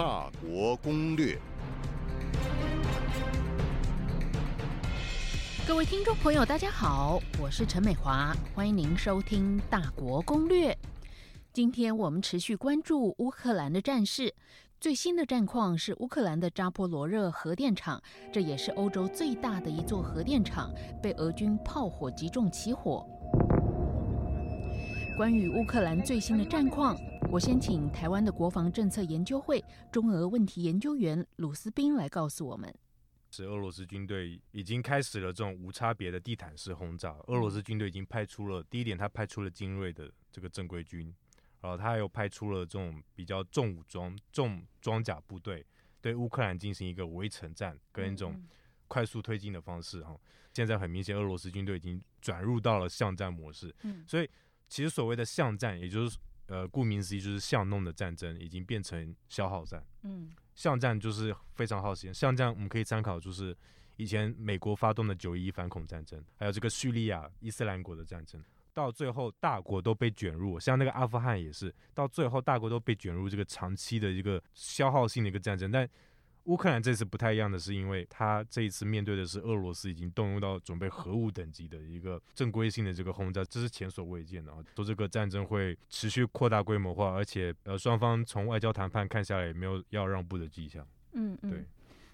大国攻略。各位听众朋友，大家好，我是陈美华，欢迎您收听《大国攻略》。今天我们持续关注乌克兰的战事。最新的战况是乌克兰的扎波罗热核电厂，这也是欧洲最大的一座核电厂，被俄军炮火击中起火。关于乌克兰最新的战况，我先请台湾的国防政策研究会中俄问题研究员鲁斯宾来告诉我们：是俄罗斯军队已经开始了这种无差别的地毯式轰炸。俄罗斯军队已经派出了第一点，他派出了精锐的这个正规军。然后他又派出了这种比较重武装、重装甲部队，对乌克兰进行一个围城战跟一种快速推进的方式。哈，现在很明显，俄罗斯军队已经转入到了巷战模式。嗯，所以其实所谓的巷战，也就是呃，顾名思义就是巷弄的战争，已经变成消耗战。嗯，巷战就是非常耗时间。巷战我们可以参考，就是以前美国发动的九一反恐战争，还有这个叙利亚伊斯兰国的战争。到最后，大国都被卷入，像那个阿富汗也是，到最后大国都被卷入这个长期的一个消耗性的一个战争。但乌克兰这次不太一样的是，因为他这一次面对的是俄罗斯已经动用到准备核武等级的一个正规性的这个轰炸，这是前所未见的啊！说这个战争会持续扩大规模化，而且呃，双方从外交谈判看下来也没有要让步的迹象。嗯嗯，对。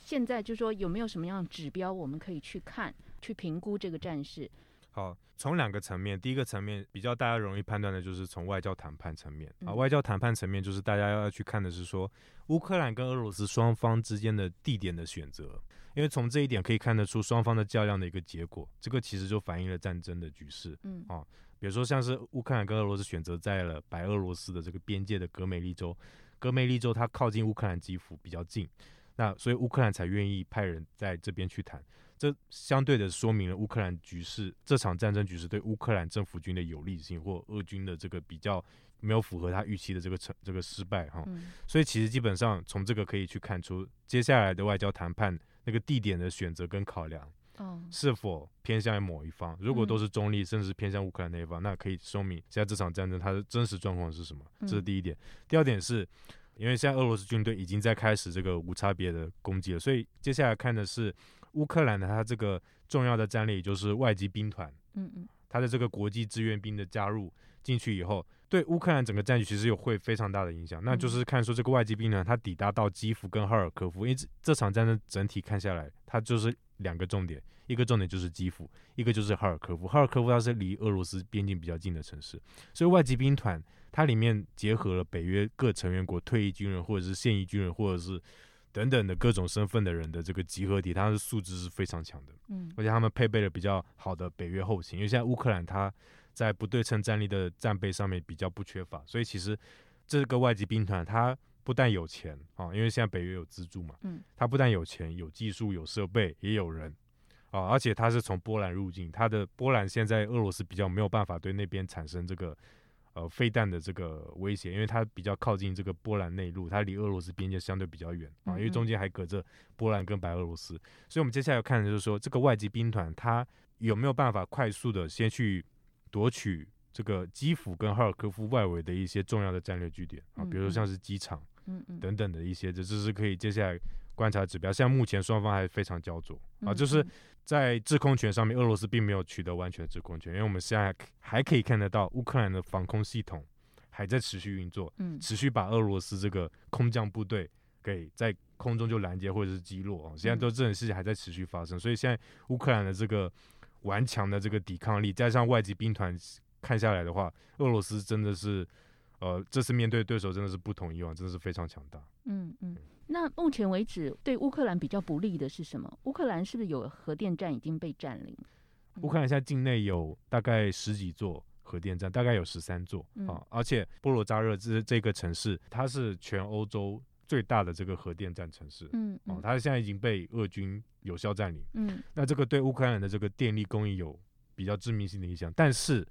现在就说有没有什么样的指标我们可以去看、去评估这个战事？好，从两个层面，第一个层面比较大家容易判断的就是从外交谈判层面。啊，外交谈判层面就是大家要去看的是说乌克兰跟俄罗斯双方之间的地点的选择，因为从这一点可以看得出双方的较量的一个结果，这个其实就反映了战争的局势，嗯。啊，比如说像是乌克兰跟俄罗斯选择在了白俄罗斯的这个边界的格梅利州，格梅利州它靠近乌克兰基辅比较近，那所以乌克兰才愿意派人在这边去谈。这相对的说明了乌克兰局势这场战争局势对乌克兰政府军的有利性，或俄军的这个比较没有符合他预期的这个成这个失败哈。所以其实基本上从这个可以去看出接下来的外交谈判那个地点的选择跟考量，是否偏向于某一方。如果都是中立，甚至是偏向乌克兰那一方，那可以说明现在这场战争它的真实状况是什么。这是第一点。第二点是，因为现在俄罗斯军队已经在开始这个无差别的攻击了，所以接下来看的是。乌克兰的它这个重要的战力就是外籍兵团，嗯嗯，它的这个国际志愿兵的加入进去以后，对乌克兰整个战局其实有会非常大的影响。那就是看说这个外籍兵团它抵达到基辅跟哈尔科夫，因为这这场战争整体看下来，它就是两个重点，一个重点就是基辅，一个就是哈尔科夫。哈尔科夫它是离俄罗斯边境比较近的城市，所以外籍兵团它里面结合了北约各成员国退役军人或者是现役军人或者是。等等的各种身份的人的这个集合体，他的素质是非常强的，嗯，而且他们配备了比较好的北约后勤，因为现在乌克兰它在不对称战力的战备上面比较不缺乏，所以其实这个外籍兵团它不但有钱啊，因为现在北约有资助嘛，嗯，他不但有钱、有技术、有设备，也有人啊，而且他是从波兰入境，他的波兰现在俄罗斯比较没有办法对那边产生这个。呃，飞弹的这个威胁，因为它比较靠近这个波兰内陆，它离俄罗斯边界相对比较远啊，因为中间还隔着波兰跟白俄罗斯，所以我们接下来要看的就是说，这个外籍兵团它有没有办法快速的先去夺取这个基辅跟哈尔科夫外围的一些重要的战略据点啊，比如说像是机场，嗯嗯等等的一些，这这是可以接下来观察指标。像目前双方还非常焦灼啊，就是。在制空权上面，俄罗斯并没有取得完全的制空权，因为我们现在还可以看得到乌克兰的防空系统还在持续运作，嗯，持续把俄罗斯这个空降部队给在空中就拦截或者是击落啊，现在都这种事情还在持续发生，所以现在乌克兰的这个顽强的这个抵抗力，加上外籍兵团看下来的话，俄罗斯真的是，呃，这次面对对手真的是不同以往，真的是非常强大，嗯嗯。那目前为止，对乌克兰比较不利的是什么？乌克兰是不是有核电站已经被占领？乌克兰现在境内有大概十几座核电站，大概有十三座啊。而且波罗扎热这这个城市，它是全欧洲最大的这个核电站城市。嗯，哦，它现在已经被俄军有效占领。嗯，那这个对乌克兰的这个电力供应有比较致命性的影响。但是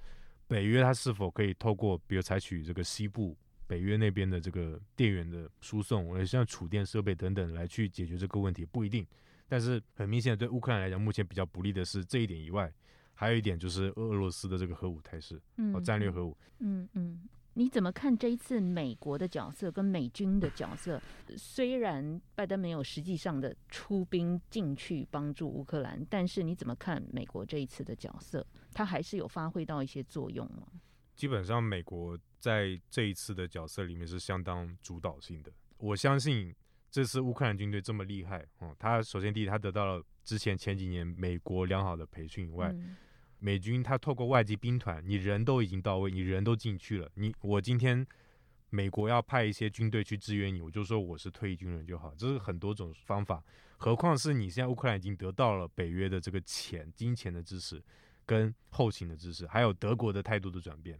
北约它是否可以透过，比如采取这个西部？北约那边的这个电源的输送，而像储电设备等等来去解决这个问题不一定，但是很明显的对乌克兰来讲，目前比较不利的是这一点以外，还有一点就是俄罗斯的这个核武态势，哦，战略核武，嗯嗯，你怎么看这一次美国的角色跟美军的角色？虽然拜登没有实际上的出兵进去帮助乌克兰，但是你怎么看美国这一次的角色？他还是有发挥到一些作用吗？基本上，美国在这一次的角色里面是相当主导性的。我相信这次乌克兰军队这么厉害哦，他首先第一，他得到了之前前几年美国良好的培训以外。美军他透过外籍兵团，你人都已经到位，你人都进去了，你我今天美国要派一些军队去支援你，我就说我是退役军人就好，这是很多种方法。何况是你现在乌克兰已经得到了北约的这个钱、金钱的支持跟后勤的支持，还有德国的态度的转变。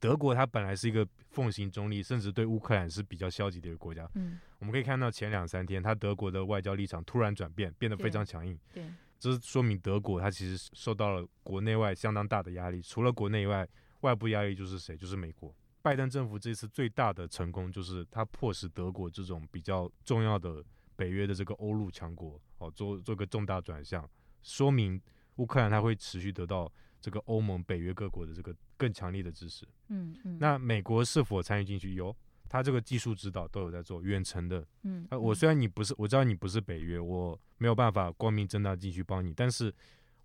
德国它本来是一个奉行中立，甚至对乌克兰是比较消极的一个国家。嗯，我们可以看到前两三天，它德国的外交立场突然转变，变得非常强硬。对。这是说明德国它其实受到了国内外相当大的压力，除了国内以外，外部压力就是谁？就是美国。拜登政府这次最大的成功就是他迫使德国这种比较重要的北约的这个欧陆强国哦，做做个重大转向，说明乌克兰它会持续得到这个欧盟、北约各国的这个更强力的支持。嗯嗯。那美国是否参与进去？有。它这个技术指导都有在做远程的，嗯，我虽然你不是，我知道你不是北约，我没有办法光明正大进去帮你，但是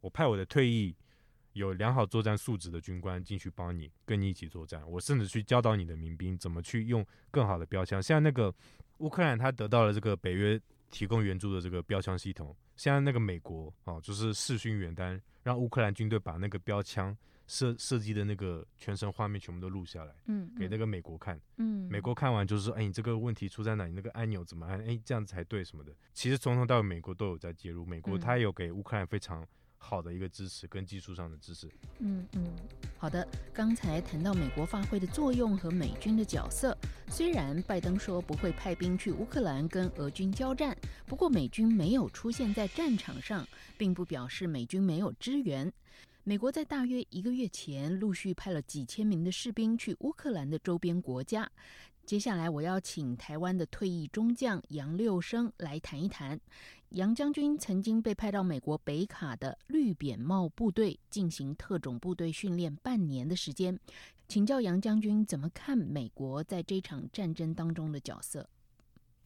我派我的退役有良好作战素质的军官进去帮你，跟你一起作战，我甚至去教导你的民兵怎么去用更好的标枪。现在那个乌克兰他得到了这个北约提供援助的这个标枪系统，现在那个美国啊，就是视讯远单，让乌克兰军队把那个标枪。设设计的那个全程画面全部都录下来，嗯，给那个美国看，嗯，美国看完就是说，哎，你这个问题出在哪？你那个按钮怎么按？哎，这样子才对什么的。其实从头到尾，美国都有在介入，美国他有给乌克兰非常好的一个支持跟技术上的支持。嗯嗯，好的。刚才谈到美国发挥的作用和美军的角色，虽然拜登说不会派兵去乌克兰跟俄军交战，不过美军没有出现在战场上，并不表示美军没有支援。美国在大约一个月前陆续派了几千名的士兵去乌克兰的周边国家。接下来，我要请台湾的退役中将杨六生来谈一谈。杨将军曾经被派到美国北卡的绿扁帽部队进行特种部队训练半年的时间，请教杨将军怎么看美国在这场战争当中的角色。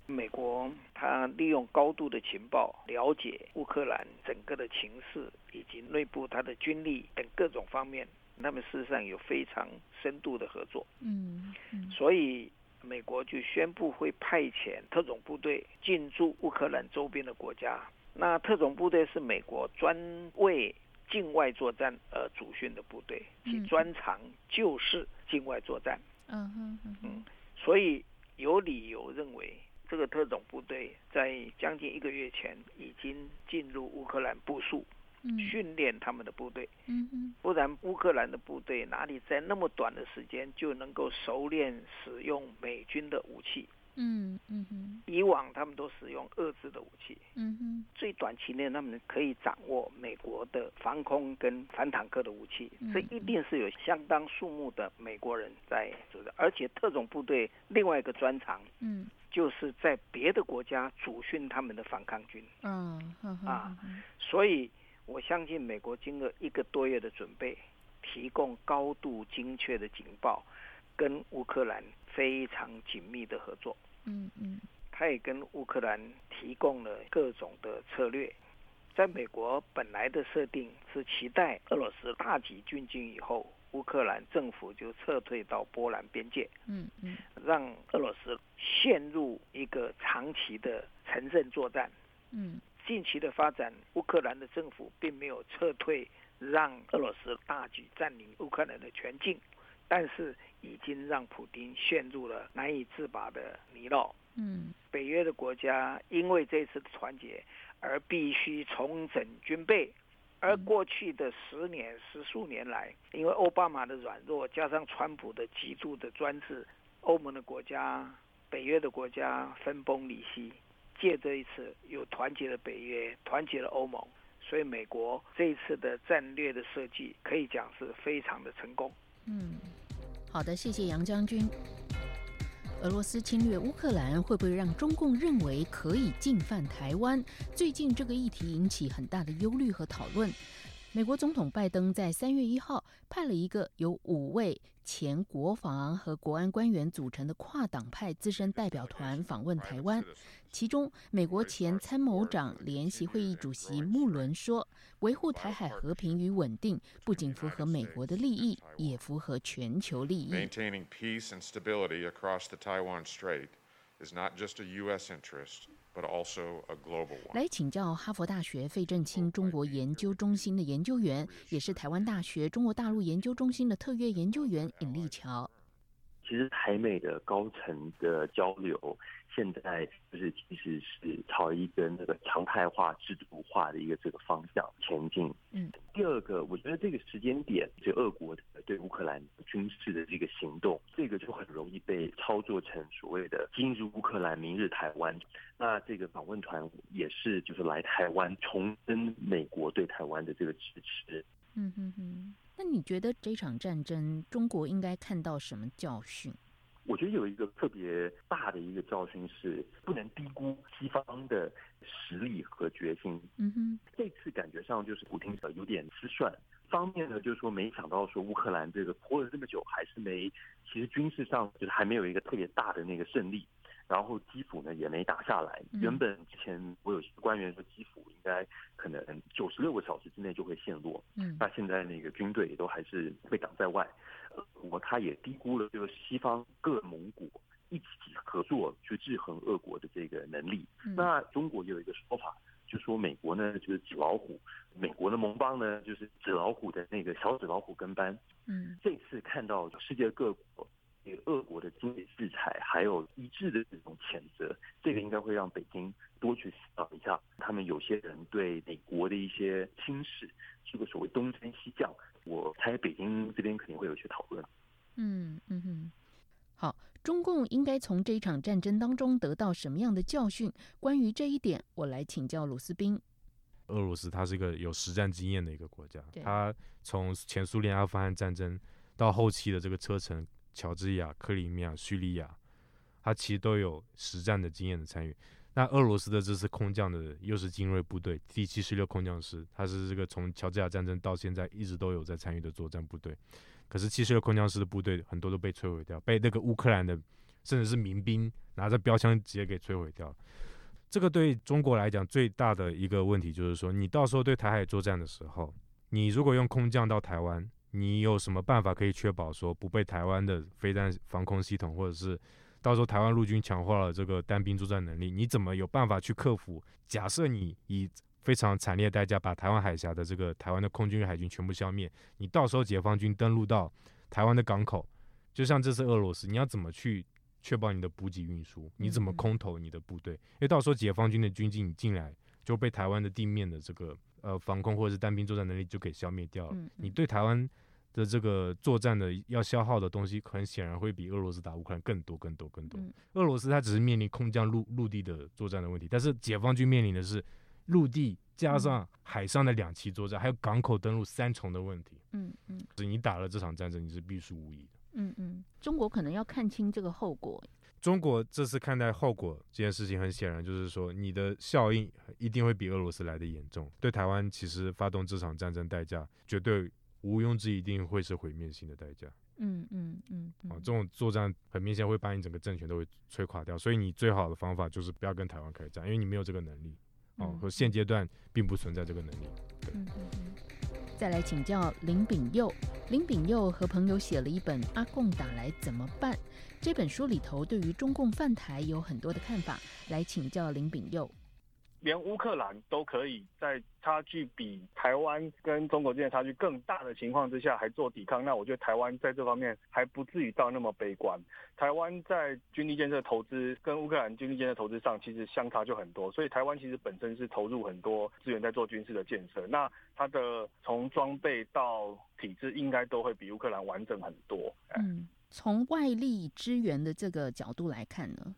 美国他利用高度的情报了解乌克兰整个的情势以及内部他的军力等各种方面，他们事实上有非常深度的合作。嗯，所以美国就宣布会派遣特种部队进驻乌克兰周边的国家。那特种部队是美国专为境外作战而组训的部队，其专长就是境外作战。嗯哼嗯，所以有理由认为。这个特种部队在将近一个月前已经进入乌克兰部署，训练他们的部队。嗯不然乌克兰的部队哪里在那么短的时间就能够熟练使用美军的武器？嗯嗯哼，以往他们都使用遏制的武器。嗯哼，最短期内他们可以掌握美国的防空跟反坦克的武器，这一定是有相当数目的美国人在做的。而且特种部队另外一个专长，嗯。就是在别的国家主训他们的反抗军，嗯，啊，所以我相信美国经过一个多月的准备，提供高度精确的警报，跟乌克兰非常紧密的合作，嗯嗯，他也跟乌克兰提供了各种的策略。在美国本来的设定是期待俄罗斯大举进军以后。乌克兰政府就撤退到波兰边界，嗯嗯，让俄罗斯陷入一个长期的城镇作战。嗯，近期的发展，乌克兰的政府并没有撤退，让俄罗斯大举占领乌克兰的全境，但是已经让普京陷入了难以自拔的泥淖。嗯，北约的国家因为这次的团结而必须重整军备。而过去的十年、十数年来，因为奥巴马的软弱，加上川普的极度的专制，欧盟的国家、北约的国家分崩离析。借这一次，又团结了北约，团结了欧盟，所以美国这一次的战略的设计，可以讲是非常的成功。嗯，好的，谢谢杨将军。俄罗斯侵略乌克兰会不会让中共认为可以进犯台湾？最近这个议题引起很大的忧虑和讨论。美国总统拜登在三月一号派了一个由五位前国防和国安官员组成的跨党派资深代表团访问台湾。其中，美国前参谋长联席会议主席穆伦说：“维护台海和平与稳定，不仅符合美国的利益，也符合全球利益。” Maintaining peace and stability across the Taiwan Strait is not just a U.S. interest. 来请教哈佛大学费正清中国研究中心的研究员，也是台湾大学中国大陆研究中心的特约研究员尹立桥。其实台美的高层的交流。现在就是其实是朝一个那个常态化、制度化的一个这个方向前进。嗯，第二个，我觉得这个时间点，就俄国对乌克兰军事的这个行动，这个操作成所谓的今日乌克兰，明日台湾。那这个访问团也是就是来台湾重申美国对台湾的这个支持。嗯哼哼，那你觉得这场战争中国应该看到什么教训？我觉得有一个特别大的一个教训是，不能低估西方的实力和决心。嗯哼，这次感觉上就是普京有点失算。方面呢，就是说没想到说乌克兰这个拖了这么久，还是没，其实军事上就是还没有一个特别大的那个胜利。然后基辅呢也没打下来。原本之前我有些官员说基辅应该可能九十六个小时之内就会陷落。嗯，那现在那个军队也都还是被挡在外。俄国他也低估了，就是西方各盟国一起合作去制衡俄国的这个能力。那中国有一个说法，就说美国呢就是纸老虎，美国的盟邦呢就是纸老虎的那个小纸老虎跟班。嗯，这次看到世界各国对俄国的经济制裁，还有一致的这种谴责，这个应该会让北京多去思考一下，他们有些人对美国的一些轻视，这个所谓东升西降。我猜北京这边肯定会有些讨论。嗯嗯哼，好，中共应该从这一场战争当中得到什么样的教训？关于这一点，我来请教鲁斯宾。俄罗斯它是一个有实战经验的一个国家，它从前苏联阿富汗战争到后期的这个车臣、乔治亚、克里米亚、叙利亚，它其实都有实战的经验的参与。那俄罗斯的这次空降的又是精锐部队第七十六空降师，他是这个从乔治亚战争到现在一直都有在参与的作战部队。可是七十六空降师的部队很多都被摧毁掉，被那个乌克兰的甚至是民兵拿着标枪直接给摧毁掉了。这个对中国来讲最大的一个问题就是说，你到时候对台海作战的时候，你如果用空降到台湾，你有什么办法可以确保说不被台湾的飞弹防空系统或者是？到时候台湾陆军强化了这个单兵作战能力，你怎么有办法去克服？假设你以非常惨烈的代价把台湾海峡的这个台湾的空军海军全部消灭，你到时候解放军登陆到台湾的港口，就像这次俄罗斯，你要怎么去确保你的补给运输？你怎么空投你的部队？因为到时候解放军的军进进来就被台湾的地面的这个呃防空或者是单兵作战能力就给消灭掉了。你对台湾。的这个作战的要消耗的东西，很显然会比俄罗斯打乌克兰更多、更多、更多。俄罗斯它只是面临空降、陆陆地的作战的问题，但是解放军面临的是陆地加上海上的两栖作战，还有港口登陆三重的问题。嗯嗯，是你打了这场战争，你是必输无疑的。嗯嗯，中国可能要看清这个后果。中国这次看待后果这件事情，很显然就是说，你的效应一定会比俄罗斯来的严重。对台湾，其实发动这场战争代价绝对。毋庸置疑，一定会是毁灭性的代价。嗯嗯嗯，啊，这种作战很明显会把你整个政权都会摧垮掉。所以你最好的方法就是不要跟台湾开战，因为你没有这个能力。哦，和现阶段并不存在这个能力。嗯嗯嗯。再来请教林炳佑，林炳佑和朋友写了一本《阿贡打来怎么办》这本书里头，对于中共犯台有很多的看法。来请教林炳佑。连乌克兰都可以在差距比台湾跟中国之间差距更大的情况之下还做抵抗，那我觉得台湾在这方面还不至于到那么悲观。台湾在军力建设投资跟乌克兰军力建设投资上其实相差就很多，所以台湾其实本身是投入很多资源在做军事的建设，那它的从装备到体制应该都会比乌克兰完整很多。嗯，从外力支援的这个角度来看呢？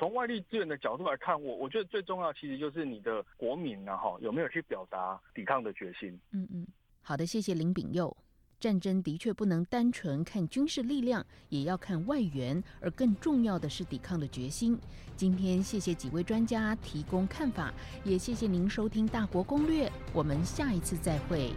从外力资源的角度来看，我我觉得最重要其实就是你的国民呢，哈，有没有去表达抵抗的决心？嗯嗯，好的，谢谢林炳佑。战争的确不能单纯看军事力量，也要看外援，而更重要的是抵抗的决心。今天谢谢几位专家提供看法，也谢谢您收听《大国攻略》，我们下一次再会。